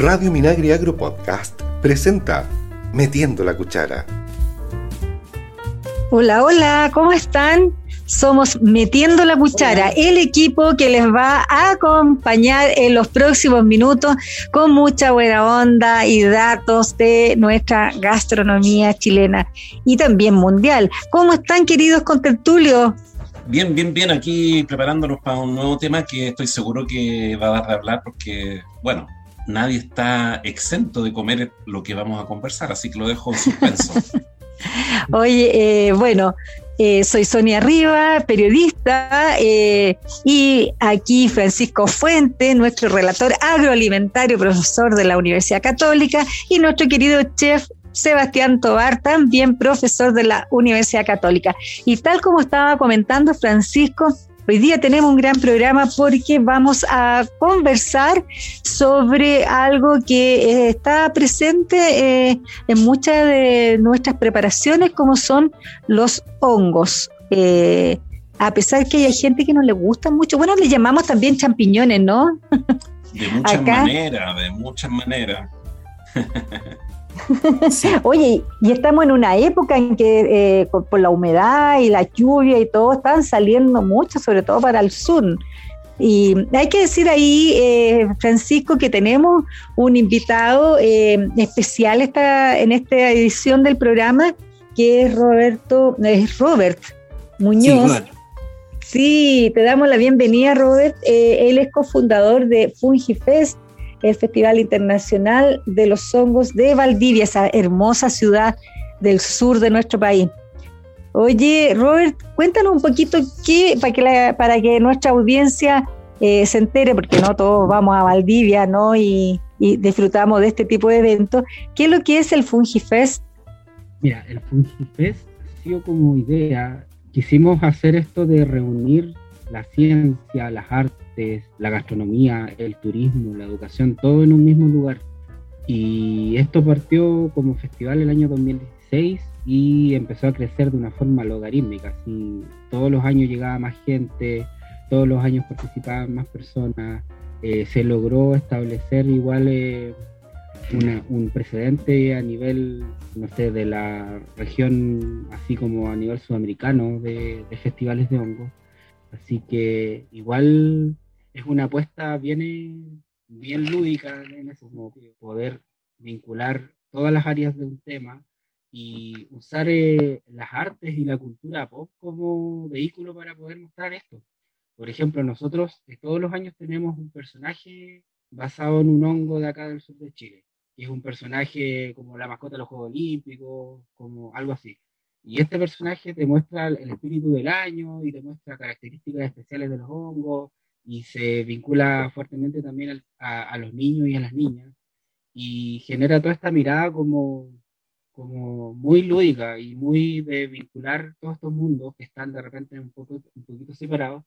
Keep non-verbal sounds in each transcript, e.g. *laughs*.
Radio Minagri Agro Podcast presenta Metiendo la Cuchara. Hola, hola, ¿cómo están? Somos Metiendo la Cuchara, el equipo que les va a acompañar en los próximos minutos con mucha buena onda y datos de nuestra gastronomía chilena y también mundial. ¿Cómo están, queridos contertulios? Bien, bien, bien, aquí preparándonos para un nuevo tema que estoy seguro que va a dar de hablar porque, bueno, nadie está exento de comer lo que vamos a conversar, así que lo dejo en suspenso. *laughs* Oye, eh, bueno, eh, soy Sonia Riva, periodista, eh, y aquí Francisco Fuente, nuestro relator agroalimentario, profesor de la Universidad Católica, y nuestro querido chef Sebastián Tobar, también profesor de la Universidad Católica. Y tal como estaba comentando Francisco, Hoy día tenemos un gran programa porque vamos a conversar sobre algo que eh, está presente eh, en muchas de nuestras preparaciones, como son los hongos. Eh, a pesar que hay gente que no le gusta mucho, bueno, le llamamos también champiñones, ¿no? De muchas *laughs* maneras, de muchas maneras. *laughs* *laughs* Oye, y estamos en una época en que eh, por la humedad y la lluvia y todo están saliendo mucho, sobre todo para el sur. Y hay que decir ahí, eh, Francisco, que tenemos un invitado eh, especial esta, en esta edición del programa, que es Roberto, es Robert Muñoz. Sí, te damos la bienvenida, Robert. él es cofundador de FungiFest, el Festival Internacional de los Hongos de Valdivia, esa hermosa ciudad del sur de nuestro país. Oye, Robert, cuéntanos un poquito qué, para que, para que nuestra audiencia eh, se entere, porque no todos vamos a Valdivia, ¿no? Y, y, disfrutamos de este tipo de eventos. ¿Qué es lo que es el FungiFest? Mira, el FungiFest ha sido como idea, quisimos hacer esto de reunir la ciencia, las artes, la gastronomía, el turismo, la educación, todo en un mismo lugar. Y esto partió como festival el año 2016 y empezó a crecer de una forma logarítmica. Así, todos los años llegaba más gente, todos los años participaban más personas. Eh, se logró establecer igual eh, un precedente a nivel, no sé, de la región, así como a nivel sudamericano de, de festivales de hongos. Así que igual es una apuesta bien, bien lúdica en ese sentido, poder vincular todas las áreas de un tema y usar eh, las artes y la cultura pop como vehículo para poder mostrar esto. Por ejemplo, nosotros eh, todos los años tenemos un personaje basado en un hongo de acá del sur de Chile, que es un personaje como la mascota de los Juegos Olímpicos, como algo así. Y este personaje te muestra el espíritu del año y te muestra características especiales de los hongos y se vincula fuertemente también a, a, los niños y a las niñas y genera toda esta mirada como, como muy lúdica y muy de vincular todos estos mundos que están de repente un, poco, un poquito separados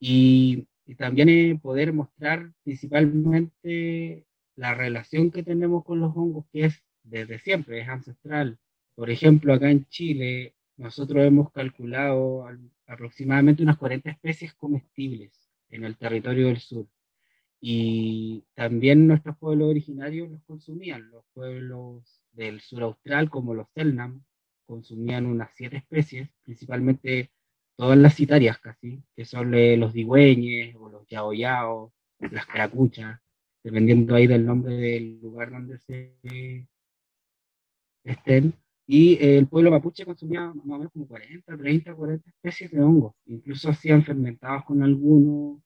y, y también poder mostrar principalmente la relación que tenemos con los hongos que es desde siempre, es ancestral. Por ejemplo, acá en Chile, nosotros hemos calculado aproximadamente unas 40 especies comestibles en el territorio del sur. Y también nuestros pueblos originarios los consumían. Los pueblos del sur austral, como los Selnam, consumían unas siete especies, principalmente todas las citarias casi, que son los digüeñes o los yao yao, las caracuchas, dependiendo ahí del nombre del lugar donde se estén. Y el pueblo mapuche consumía más o menos como 40, 30, 40 especies de hongos. Incluso hacían fermentados con algunos.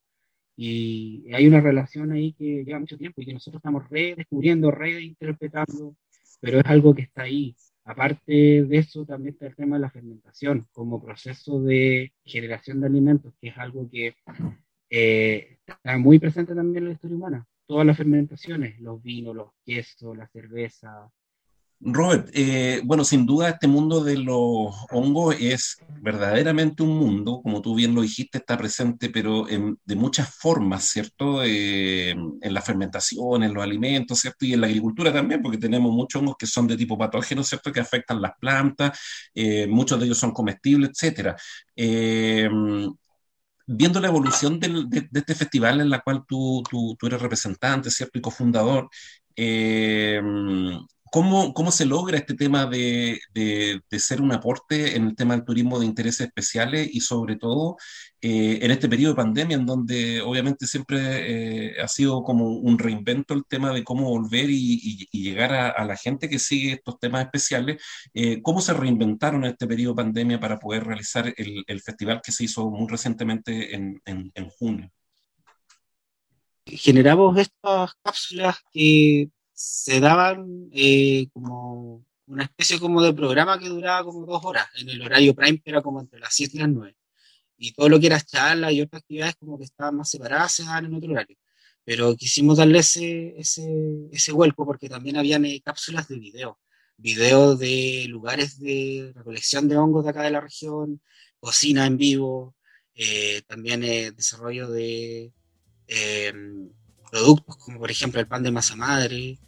Y hay una relación ahí que lleva mucho tiempo y que nosotros estamos redescubriendo, reinterpretando, pero es algo que está ahí. Aparte de eso, también está el tema de la fermentación como proceso de generación de alimentos, que es algo que eh, está muy presente también en la historia humana. Todas las fermentaciones, los vinos, los quesos, la cerveza, Robert, eh, bueno, sin duda este mundo de los hongos es verdaderamente un mundo, como tú bien lo dijiste, está presente, pero de muchas formas, ¿cierto? Eh, en la fermentación, en los alimentos, ¿cierto? Y en la agricultura también, porque tenemos muchos hongos que son de tipo patógeno, ¿cierto? Que afectan las plantas, eh, muchos de ellos son comestibles, etcétera. viendo la evolución de, este festival en la cual tú, tú, tú eres representante, ¿cierto? Y cofundador, Eh, ¿Cómo, ¿Cómo, se logra este tema de, de, de, ser un aporte en el tema del turismo de intereses especiales y sobre todo eh, en este periodo de pandemia en donde obviamente siempre eh, ha sido como un reinvento el tema de cómo volver y, y, y llegar a, a, la gente que sigue estos temas especiales? Eh, ¿Cómo se reinventaron en este periodo de pandemia para poder realizar el, el festival que se hizo muy recientemente en, en, en junio? Generamos estas cápsulas que se daban eh, como una especie como de programa que duraba como dos horas, en el horario prime que era como entre las 7 y las 9. Y todo lo que era charla y otras actividades como que estaban más separadas se daban en otro horario. Pero quisimos darle ese, ese, ese vuelco porque también habían eh, cápsulas de video, video de lugares de recolección de hongos de acá de la región, cocina en vivo, eh, también eh, desarrollo de productos como por ejemplo el pan de masa madre,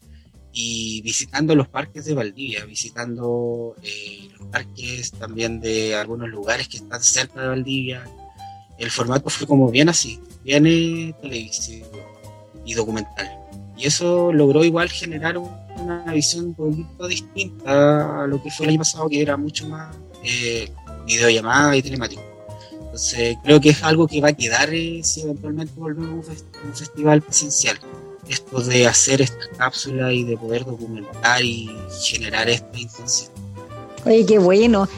y visitando los parques de Valdivia, visitando eh, los parques también de algunos lugares que están cerca de Valdivia. El formato fue como bien así, bien eh, televisivo y documental. Y eso logró igual generar un, una visión un poquito distinta a lo que fue el año pasado, que era mucho más eh, videollamada y telemático. Entonces creo que es algo que va a quedar eh, si eventualmente volvemos a un festival presencial esto de hacer esta cápsula y de poder documentar y generar esta intención. Oye, qué bueno.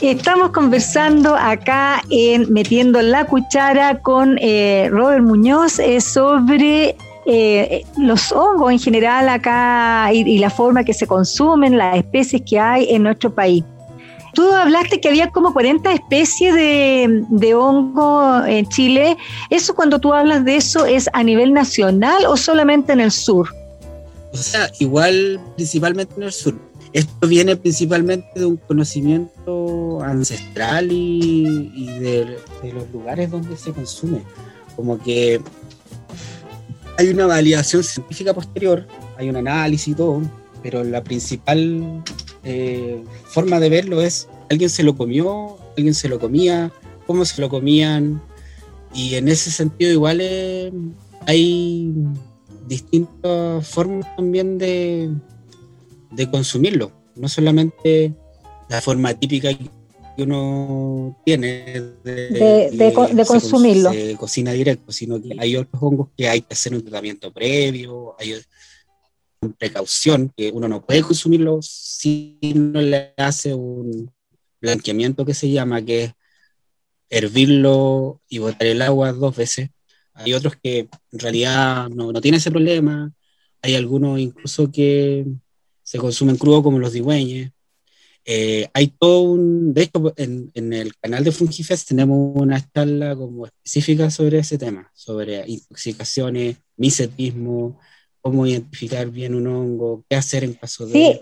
Estamos conversando acá en Metiendo la Cuchara con eh, Robert Muñoz sobre eh, los hongos en general acá y la forma que se consumen, las especies que hay en nuestro país. Tú hablaste que había como 40 especies de, de, hongo en Chile. ¿Eso cuando tú hablas de eso es a nivel nacional o solamente en el sur? O sea, igual principalmente en el sur. Esto viene principalmente de un conocimiento ancestral y, de, de los lugares donde se consume. Como que hay una validación científica posterior, hay un análisis y todo, pero la principal eh, forma de verlo es alguien se lo comió, alguien se lo comía, cómo se lo comían, y en ese sentido igual eh, hay distintas formas también de, de consumirlo, no solamente la forma típica que uno tiene de, de, de, de consumirlo. Se cocina directo, sino que hay otros hongos que hay que hacer un tratamiento previo, hay precaución, que uno no puede consumirlo si no le hace un blanqueamiento que se llama, que es hervirlo y botar el agua dos veces. Hay otros que en realidad no, no tienen ese problema. Hay algunos incluso que se consumen crudo como los digüeñes. Eh, hay todo un, de hecho, en, en, el canal de Fungifest tenemos una charla como específica sobre ese tema, sobre intoxicaciones, misetismo, cómo identificar bien un hongo, qué hacer en caso de... Sí.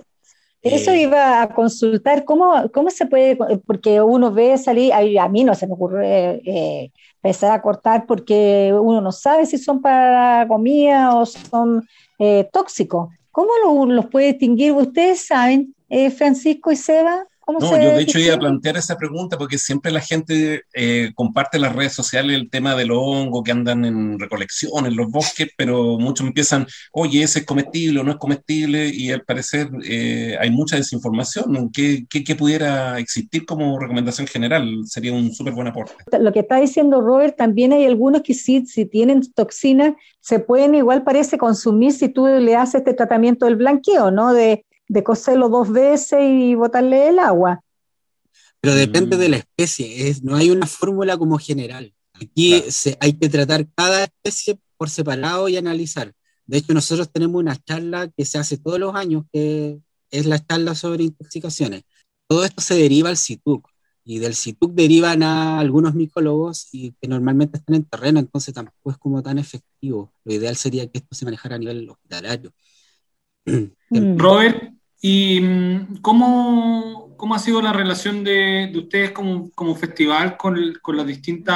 Eso eh, iba a consultar, ¿cómo, ¿cómo se puede? Porque uno ve salir, a mí no se me ocurre eh, empezar a cortar porque uno no sabe si son para comida o son eh, tóxicos. ¿Cómo lo, los puede distinguir? ¿Ustedes saben, eh, Francisco y Seba? No, yo de hecho iba a plantear esa pregunta porque siempre la gente eh, comparte en las redes sociales el tema de los hongos que andan en recolección en los bosques, pero muchos empiezan, oye, ese es comestible o no es comestible, y al parecer eh, hay mucha desinformación. ¿Qué, ¿Qué, qué, pudiera existir como recomendación general? Sería un súper buen aporte. Lo que está diciendo Robert, también hay algunos que sí, si tienen toxinas, se pueden igual parece consumir si tú le haces este tratamiento del blanqueo, ¿no? De de cocerlo dos veces y botarle el agua. Pero depende mm. de la especie, es, no hay una fórmula como general. Aquí claro. se, hay que tratar cada especie por separado y analizar. De hecho, nosotros tenemos una charla que se hace todos los años, que es la charla sobre intoxicaciones. Todo esto se deriva al CITUC, y del CITUC derivan a algunos micólogos y que normalmente están en terreno, entonces tampoco es como tan efectivo. Lo ideal sería que esto se manejara a nivel hospitalario. *clears throat* Robert, ¿y mm, cómo, cómo, ha sido la relación de, de ustedes como, como, festival con, con los distintos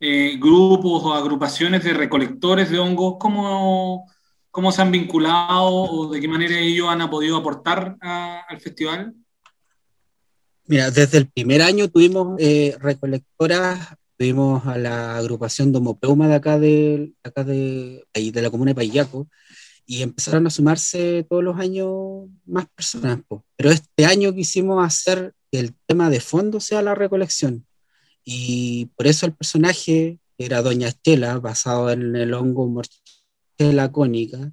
eh, grupos o agrupaciones de recolectores de hongos? ¿Cómo, ¿Cómo se han vinculado o de qué manera ellos han podido aportar al festival? Mira, desde el primer año tuvimos eh, recolectoras, tuvimos a la agrupación Domopeuma de acá de, acá de, de la comuna de Payaco, y empezaron a sumarse todos los años más personas. Pero este año quisimos hacer que el tema de fondo sea la recolección. Y por eso el personaje era Doña Estela, basado en el hongo Morchela cónica,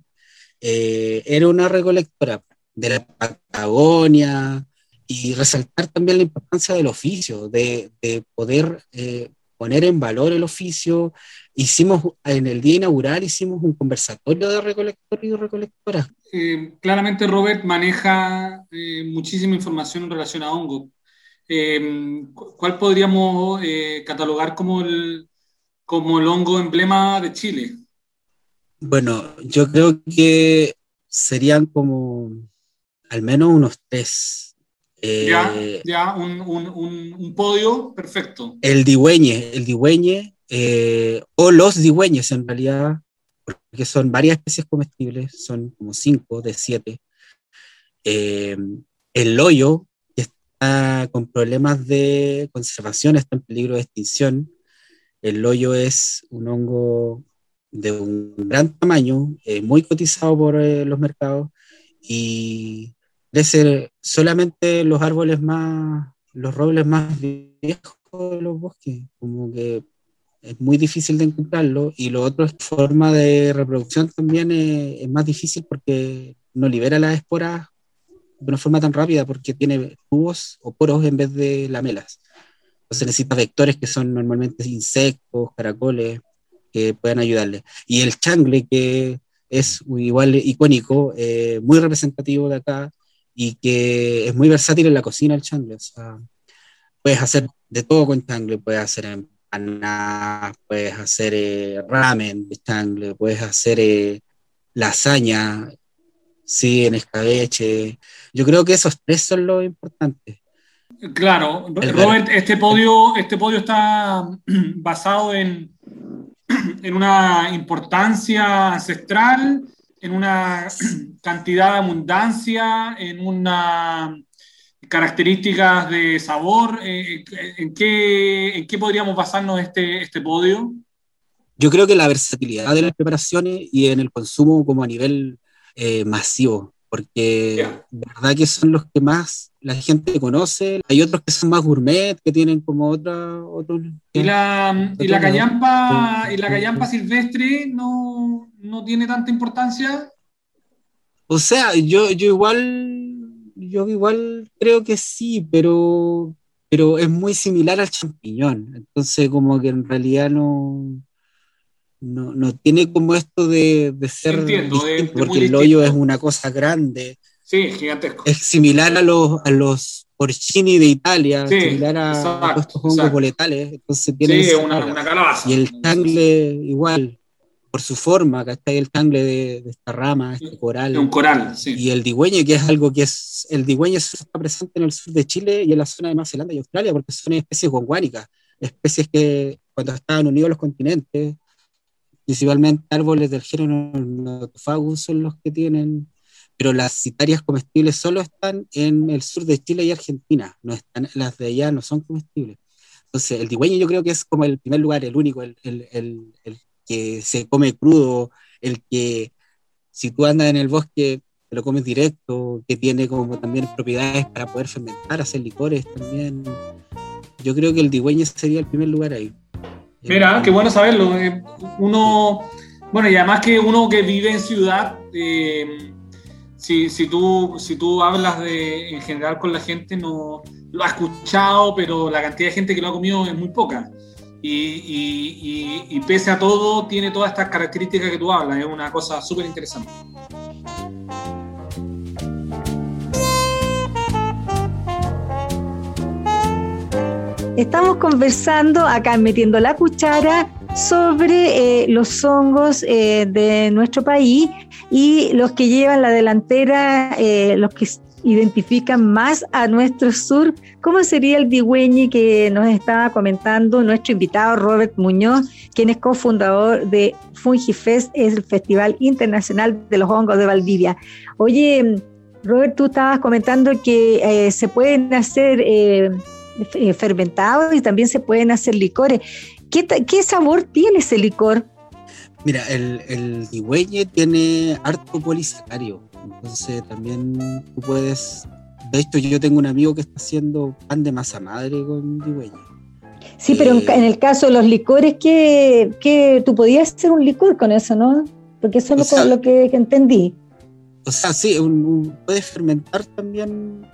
eh, era una recolectora de la Patagonia y resaltar también la importancia del oficio, de, de poder eh, poner en valor el oficio. Hicimos, en el día inaugural, hicimos un conversatorio de recolectores y recolectoras. Eh, claramente Robert maneja eh, muchísima información en relación a hongo. Eh, ¿Cuál podríamos catalogar como el, como el hongo emblema de Chile? Bueno, yo creo que serían como al menos unos tres ya, eh, ya un, un, un, podio perfecto. El digüeñe, el digüeñe, eh, o los digüeñes en realidad, porque son varias especies comestibles, son como cinco de siete. Eh, el loyo, que está con problemas de conservación, está en peligro de extinción. El loyo es un hongo de un gran tamaño, muy cotizado por los mercados y ser solamente los árboles más, los robles más viejos de los bosques, como que es muy difícil de encontrarlo y lo otro es forma de reproducción también es, más difícil porque no libera las esporas de una forma tan rápida porque tiene tubos o poros en vez de lamelas. Entonces necesita vectores que son normalmente insectos, caracoles, que puedan ayudarle. Y el changle, que es igual icónico, eh, muy representativo de acá, y que es muy versátil en la cocina el changle. O sea, puedes hacer de todo con changle, puedes hacer empanadas, puedes hacer eh, ramen de puedes hacer eh, lasaña, sí, en escabeche. Yo creo que esos tres son lo importantes. Claro, Robert, este podio, este podio está *clears throat* basado en, *clears throat* en una importancia ancestral en una *clears throat* cantidad de abundancia, en una características de sabor? Eh, eh, ¿En qué, ¿En qué podríamos basarnos este, este podio? Yo creo que la versatilidad de las preparaciones y en el consumo como a nivel eh, masivo, porque verdad que son los que más la gente conoce. Hay otros que son más gourmet, que tienen como otra... Otros, ¿Y la, y la callampa, y la callampa silvestre no, no tiene tanta importancia? O sea, yo, yo igual, yo igual creo que sí, pero, pero es muy similar al champiñón. Entonces, como que en realidad no, no, tiene como esto de, ser porque el hoyo es una cosa grande. Sí, gigantesco. Es similar a los, a los porcini de Italia, similar a, estos hongos boletales. Entonces tiene sí, una, una, calabaza. Y el tangle igual por su forma, está el tangle de, esta rama, este coral. Un coral, sí. Y el digüeñe, que es algo que es, el digüeñe está presente en el sur de Chile y en la zona de Nueva Zelanda y Australia, porque son especies gonguánicas, especies que cuando estaban unidos los continentes, principalmente árboles del género Notophagus son los que tienen, pero las citarias comestibles solo están en el sur de Chile y Argentina, no están, las de allá no son comestibles. Entonces, el digüeñe yo creo que es como el primer lugar, el único, el, el, el, el que se come crudo, el que si tú andas en el bosque te lo comes directo, que tiene como también propiedades para poder fermentar, hacer licores también. Yo creo que el digüeño sería el primer lugar ahí. Mira, qué bueno saberlo. Eh, uno, bueno, y además que uno que vive en ciudad, eh, si, si, tú, si tú hablas de, en general con la gente, no lo ha escuchado, pero la cantidad de gente que lo ha comido es muy poca. Y, pese a todo, tiene todas estas características que tú hablas. Es una cosa súper interesante. Estamos conversando acá metiendo la cuchara sobre eh, los hongos eh, de nuestro país y los que llevan la delantera, eh, los que identifican más a nuestro sur. ¿Cómo sería el digüeñi que nos estaba comentando nuestro invitado Robert Muñoz, quien es cofundador de FungiFest, es el Festival Internacional de los Hongos de Valdivia? Oye, Robert, tú estabas comentando que eh, se pueden hacer eh, eh, fermentados y también se pueden hacer licores. ¿Qué, ¿Qué sabor tiene ese licor? Mira, el, el digüeñe tiene harto polisacario, entonces también tú puedes... De hecho, yo tengo un amigo que está haciendo pan de masa madre con digüeñe. Sí, pero en, Eh, en el caso de los licores, que, que tú podías hacer un licor con eso, ¿no? Porque eso es lo, sea- lo que, que entendí. O sea, sí, un- un- puedes fermentar también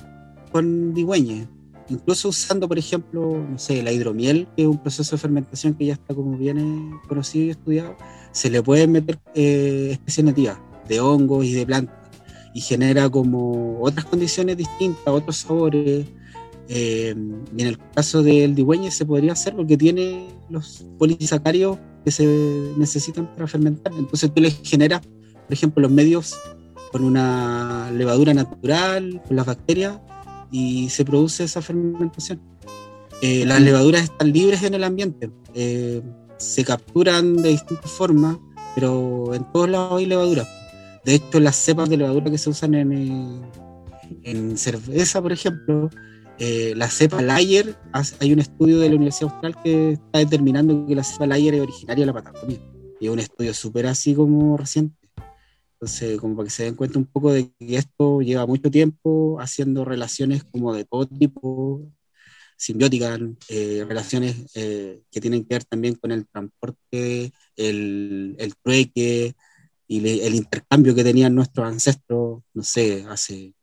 con digüeñe. Incluso usando, por ejemplo, no sé, la hidromiel, que es un proceso de fermentación que ya está como bien eh, conocido y estudiado, se le pueden meter eh, especies nativas de hongos y de plantas y genera como otras condiciones distintas, otros sabores. Eh, y en el caso del digüeñe se podría hacer porque tiene los polisacarios que se necesitan para fermentar. Entonces tú le generas, por ejemplo, los medios con una levadura natural, con las bacterias, y se produce esa fermentación. Eh, las levaduras están libres en el ambiente, eh, se capturan de distintas formas, pero en todos lados hay levaduras. De hecho, las cepas de levadura que se usan en, eh, en cerveza, por ejemplo, eh, la cepa Layer, hay un estudio de la Universidad Austral que está determinando que la cepa Layer es originaria de la Patagonia. Y es un estudio súper así como reciente. Entonces, como para que se den cuenta un poco de que esto lleva mucho tiempo haciendo relaciones como de todo tipo, simbióticas, eh, relaciones eh, que tienen que ver también con el transporte, el, el trueque y le- el intercambio que tenían nuestros ancestros, no sé, hace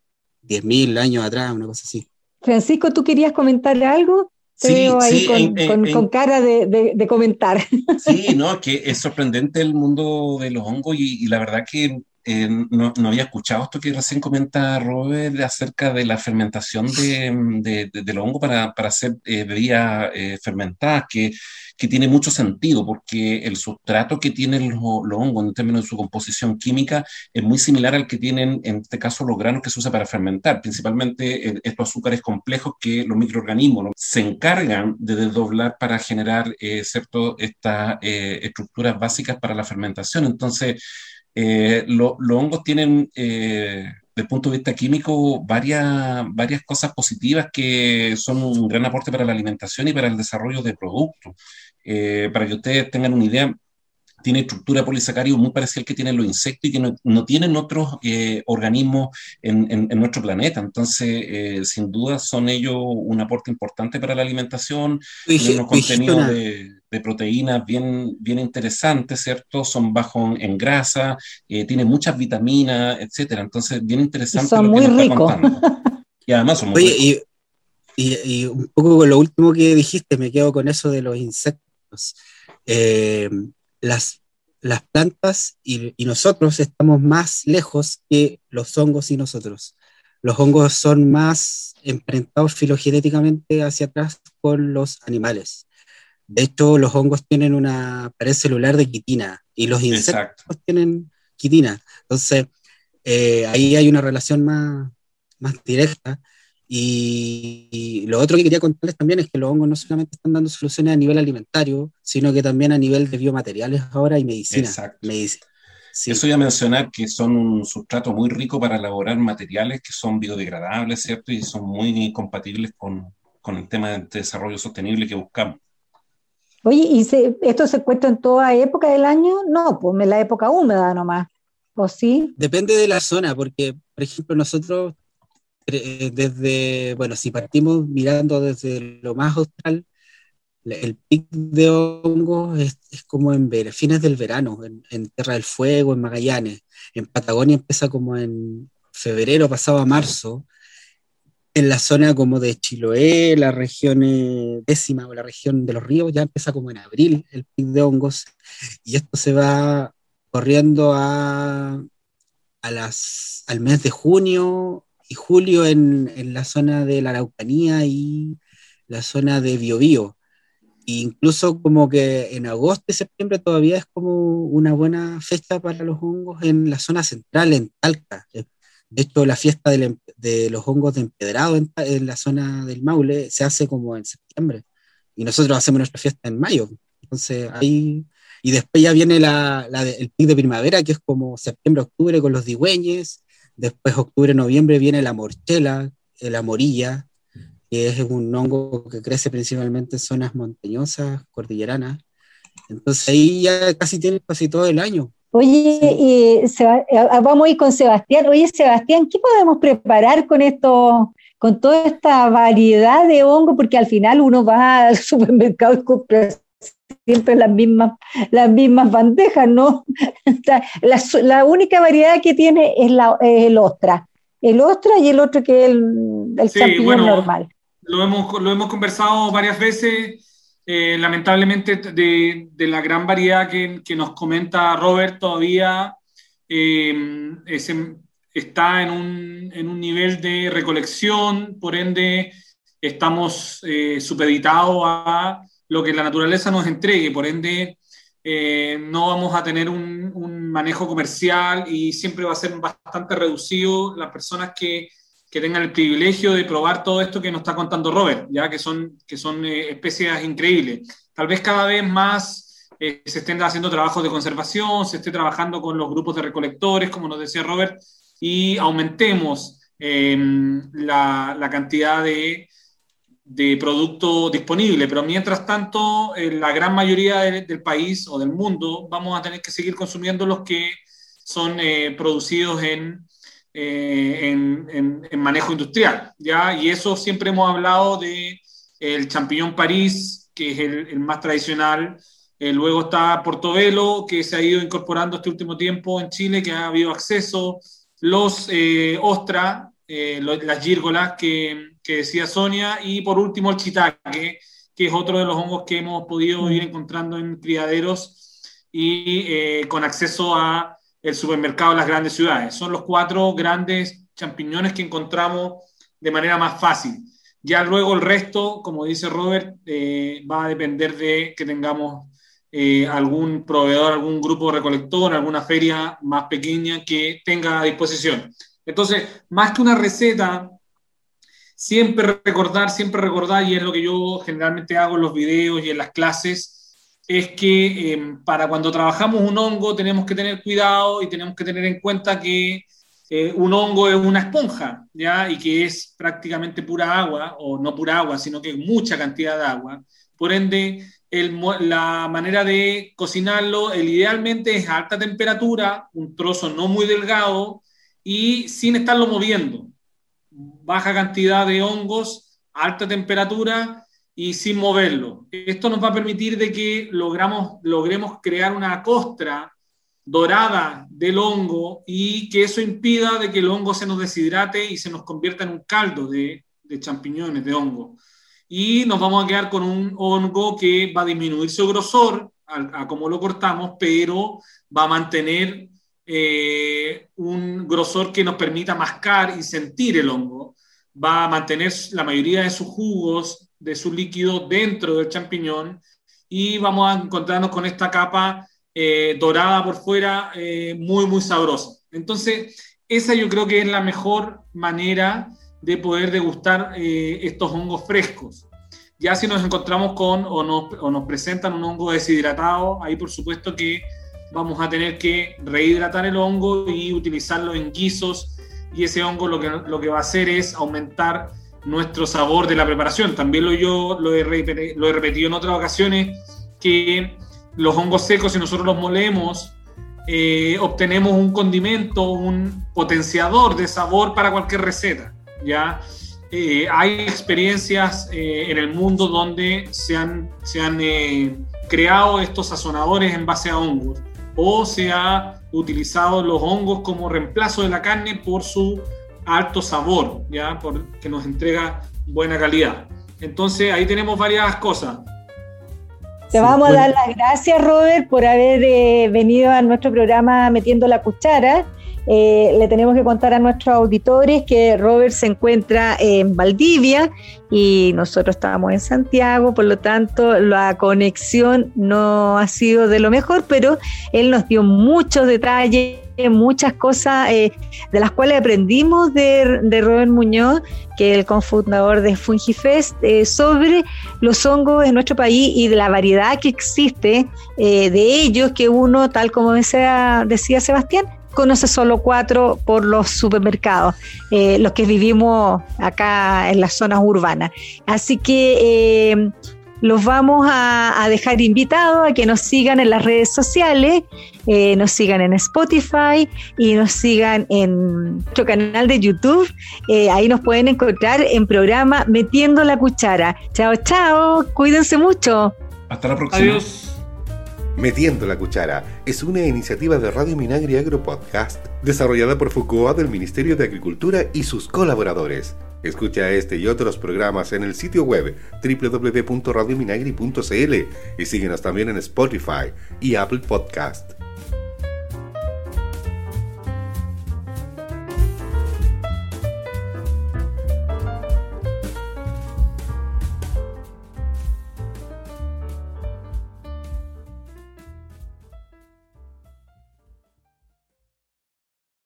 10.000 años atrás, una cosa así. Francisco, ¿tú querías comentar algo? Te Sí, veo ahí sí, con, en- con- en- con cara de, de- de comentar. Sí, no, que *laughs* es sorprendente el mundo de los hongos y, y la verdad que eh, no, había escuchado esto que recién comenta Robert acerca de la fermentación de, de, de- hongo para, para hacer eh, bebidas eh, fermentadas, que, que tiene mucho sentido porque el sustrato que tienen los, los hongos en términos de su composición química es muy similar al que tienen en este caso los granos que se usa para fermentar, principalmente eh, estos azúcares complejos que los microorganismos se encargan de desdoblar para generar estas estructuras básicas para la fermentación. Entonces, eh, lo- los hongos tienen, eh, desde el punto de vista químico, varias, varias cosas positivas que son un gran aporte para la alimentación y para el desarrollo de productos. Eh, para que ustedes tengan una idea, tiene estructura polisacario muy parecida al que tienen los insectos y que no, no tienen otros eh, organismos en, en- en nuestro planeta. Entonces, eh, sin duda, son ellos un aporte importante para la alimentación, tienen unos contenidos de, de proteínas bien, bien interesantes, ¿cierto? Son bajos en grasa, eh, tienen muchas vitaminas, etcétera. Entonces, bien interesante son lo que muy nos está ricos. contando. *laughs* Y además son muy Oye, ricos. y, y, y un poco con lo último que dijiste, me quedo con eso de los insectos. Eh, las, las plantas y, y nosotros estamos más lejos que los hongos y nosotros. Los hongos son más emparentados filogenéticamente hacia atrás con los animales. De hecho, los hongos tienen una pared celular de quitina y los insectos Exacto. tienen quitina. Entonces, eh, ahí hay una relación más, más directa. Y, y lo otro que quería contarles también es que los hongos no solamente están dando soluciones a nivel alimentario, sino que también a nivel de biomateriales ahora y medicina. Exacto. Medici- sí. Eso iba a mencionar que son un sustrato muy rico para elaborar materiales que son biodegradables, ¿cierto? Y son muy compatibles con, con el tema de desarrollo sostenible que buscamos. Oye, ¿y se- esto se cuesta en toda época del año? No, pues en la época húmeda nomás. ¿O sí? Depende de la zona, porque, por ejemplo, nosotros, eh, desde, bueno, si partimos mirando desde lo más austral, el pic de hongos es, es como en ver- fines del verano, en, en Tierra del Fuego, en Magallanes. En Patagonia empieza como en febrero, pasado a marzo. En la zona como de Chiloé, la región eh, décima o la región de los ríos, ya empieza como en abril el pic de hongos. Y esto se va corriendo a, a las, al mes de junio y julio en, en la zona de la Araucanía y la zona de Biobío. E incluso como que en agosto y septiembre todavía es como una buena fecha para los hongos en la zona central, en Talca. De hecho, la fiesta em- de los hongos de empedrado en, la zona del Maule se hace como en septiembre. Y nosotros hacemos nuestra fiesta en mayo. Entonces, ahí y después ya viene la, el pic de primavera, que es como septiembre-octubre con los digüeñes. Después, octubre-noviembre, viene la morchela, eh, la morilla, que es un hongo que crece principalmente en zonas montañosas, cordilleranas. Entonces ahí ya casi tienes casi todo el año. Oye, eh, vamos a ir con Sebastián. Oye, Sebastián, ¿qué podemos preparar con esto, con toda esta variedad de hongos? Porque al final uno va al *laughs* supermercado y compra siempre las mismas, las mismas bandejas, ¿no? *laughs* la, única variedad que tiene es, la, el ostra. El ostra y el otro que es el, el champiñón normal. Lo hemos, lo hemos conversado varias veces. Eh, lamentablemente, de, la gran variedad que, nos comenta Robert, todavía eh, está en un, un, nivel de recolección, por ende, estamos eh, supeditados a lo que la naturaleza nos entregue, por ende no vamos a tener un, manejo comercial y siempre va a ser bastante reducido las personas que, que, tengan el privilegio de probar todo esto que nos está contando Robert, ya que son, que son eh, especies increíbles. Tal vez cada vez más eh, se estén haciendo trabajos de conservación, se esté trabajando con los grupos de recolectores, como nos decía Robert, y aumentemos la, la cantidad de de producto disponible, pero mientras tanto, en la gran mayoría del país o del mundo vamos a tener que seguir consumiendo los que son eh, producidos en, eh, en, en, manejo industrial, ¿ya? Y eso siempre hemos hablado de el champiñón París, que es el, el más tradicional, eh, luego está Portobelo, que se ha ido incorporando este último tiempo en Chile, que ha habido acceso, los ostra, las gírgolas, que que decía Sonia, y por último el chitaque, que es otro de los hongos que hemos podido ir encontrando en criaderos y eh, con acceso a el supermercado de las grandes ciudades. Son los cuatro grandes champiñones que encontramos de manera más fácil. Ya luego el resto, como dice Robert, eh, va a depender de que tengamos eh, algún proveedor, algún grupo recolector, alguna feria más pequeña que tenga a disposición. Entonces, más que una receta, siempre recordar, siempre recordar, y es lo que yo generalmente hago en los videos y en las clases, es que em, para cuando trabajamos un hongo tenemos que tener cuidado y tenemos que tener en cuenta que eh, un hongo es una esponja, ¿ya? Y que es prácticamente pura agua, o no pura agua, sino que mucha cantidad de agua. Por ende, la manera de cocinarlo, el idealmente es a alta temperatura, un trozo no muy delgado y sin estarlo moviendo baja cantidad de hongos, alta temperatura y sin moverlo. Esto nos va a permitir de que logramos, logremos crear una costra dorada del hongo y que eso impida de que el hongo se nos deshidrate y se nos convierta en un caldo de, champiñones, de hongo. Y nos vamos a quedar con un hongo que va a disminuir su grosor a, como lo cortamos, pero va a mantener eh, un grosor que nos permita mascar y sentir el hongo va a mantener la mayoría de sus jugos, de su líquido dentro del champiñón y vamos a encontrarnos con esta capa eh, dorada por fuera, eh, muy, muy sabrosa. Entonces, esa yo creo que es la mejor manera de poder degustar eh, estos hongos frescos. Ya si nos encontramos con o nos, o nos presentan un hongo deshidratado, ahí por supuesto que vamos a tener que rehidratar el hongo y utilizarlo en guisos y ese hongo lo que, lo que va a hacer es aumentar nuestro sabor de la preparación. También lo, yo lo he, repetido, en otras ocasiones que los hongos secos, si nosotros los molemos, eh, obtenemos un condimento, un potenciador de sabor para cualquier receta. ¿ya? Eh, hay experiencias eh, en el mundo donde se han, se han creado estos sazonadores en base a hongos o se ha utilizado los hongos como reemplazo de la carne por su alto sabor, ¿ya? Por, que nos entrega buena calidad. Entonces ahí tenemos varias cosas. Te vamos a dar las gracias, Robert, por haber eh, venido a nuestro programa Metiendo la Cuchara. Eh, le tenemos que contar a nuestros auditores que Robert se encuentra en Valdivia y nosotros estamos en Santiago, por lo tanto la conexión no ha sido de lo mejor, pero él nos dio muchos detalles muchas cosas eh, de las cuales aprendimos de, Robert Muñoz, que es el cofundador de Fungifest, eh, sobre los hongos en nuestro país y de la variedad que existe de ellos, que uno, tal como decía, Sebastián, conoce solo cuatro por los supermercados, eh, los que vivimos acá en las zonas urbanas. Así que eh, los vamos a, dejar invitados a que nos sigan en las redes sociales, eh, nos sigan en Spotify y nos sigan en nuestro canal de YouTube. Eh, ahí nos pueden encontrar en programa Metiendo la Cuchara. Chao, chao, cuídense mucho. Hasta la próxima. Adiós. Metiendo la Cuchara es una iniciativa de Radio Minagri Agro Podcast, desarrollada por FUCOA del Ministerio de Agricultura y sus colaboradores. Escucha este y otros programas en el sitio web www.radiominagri.cl y síguenos también en Spotify y Apple Podcast.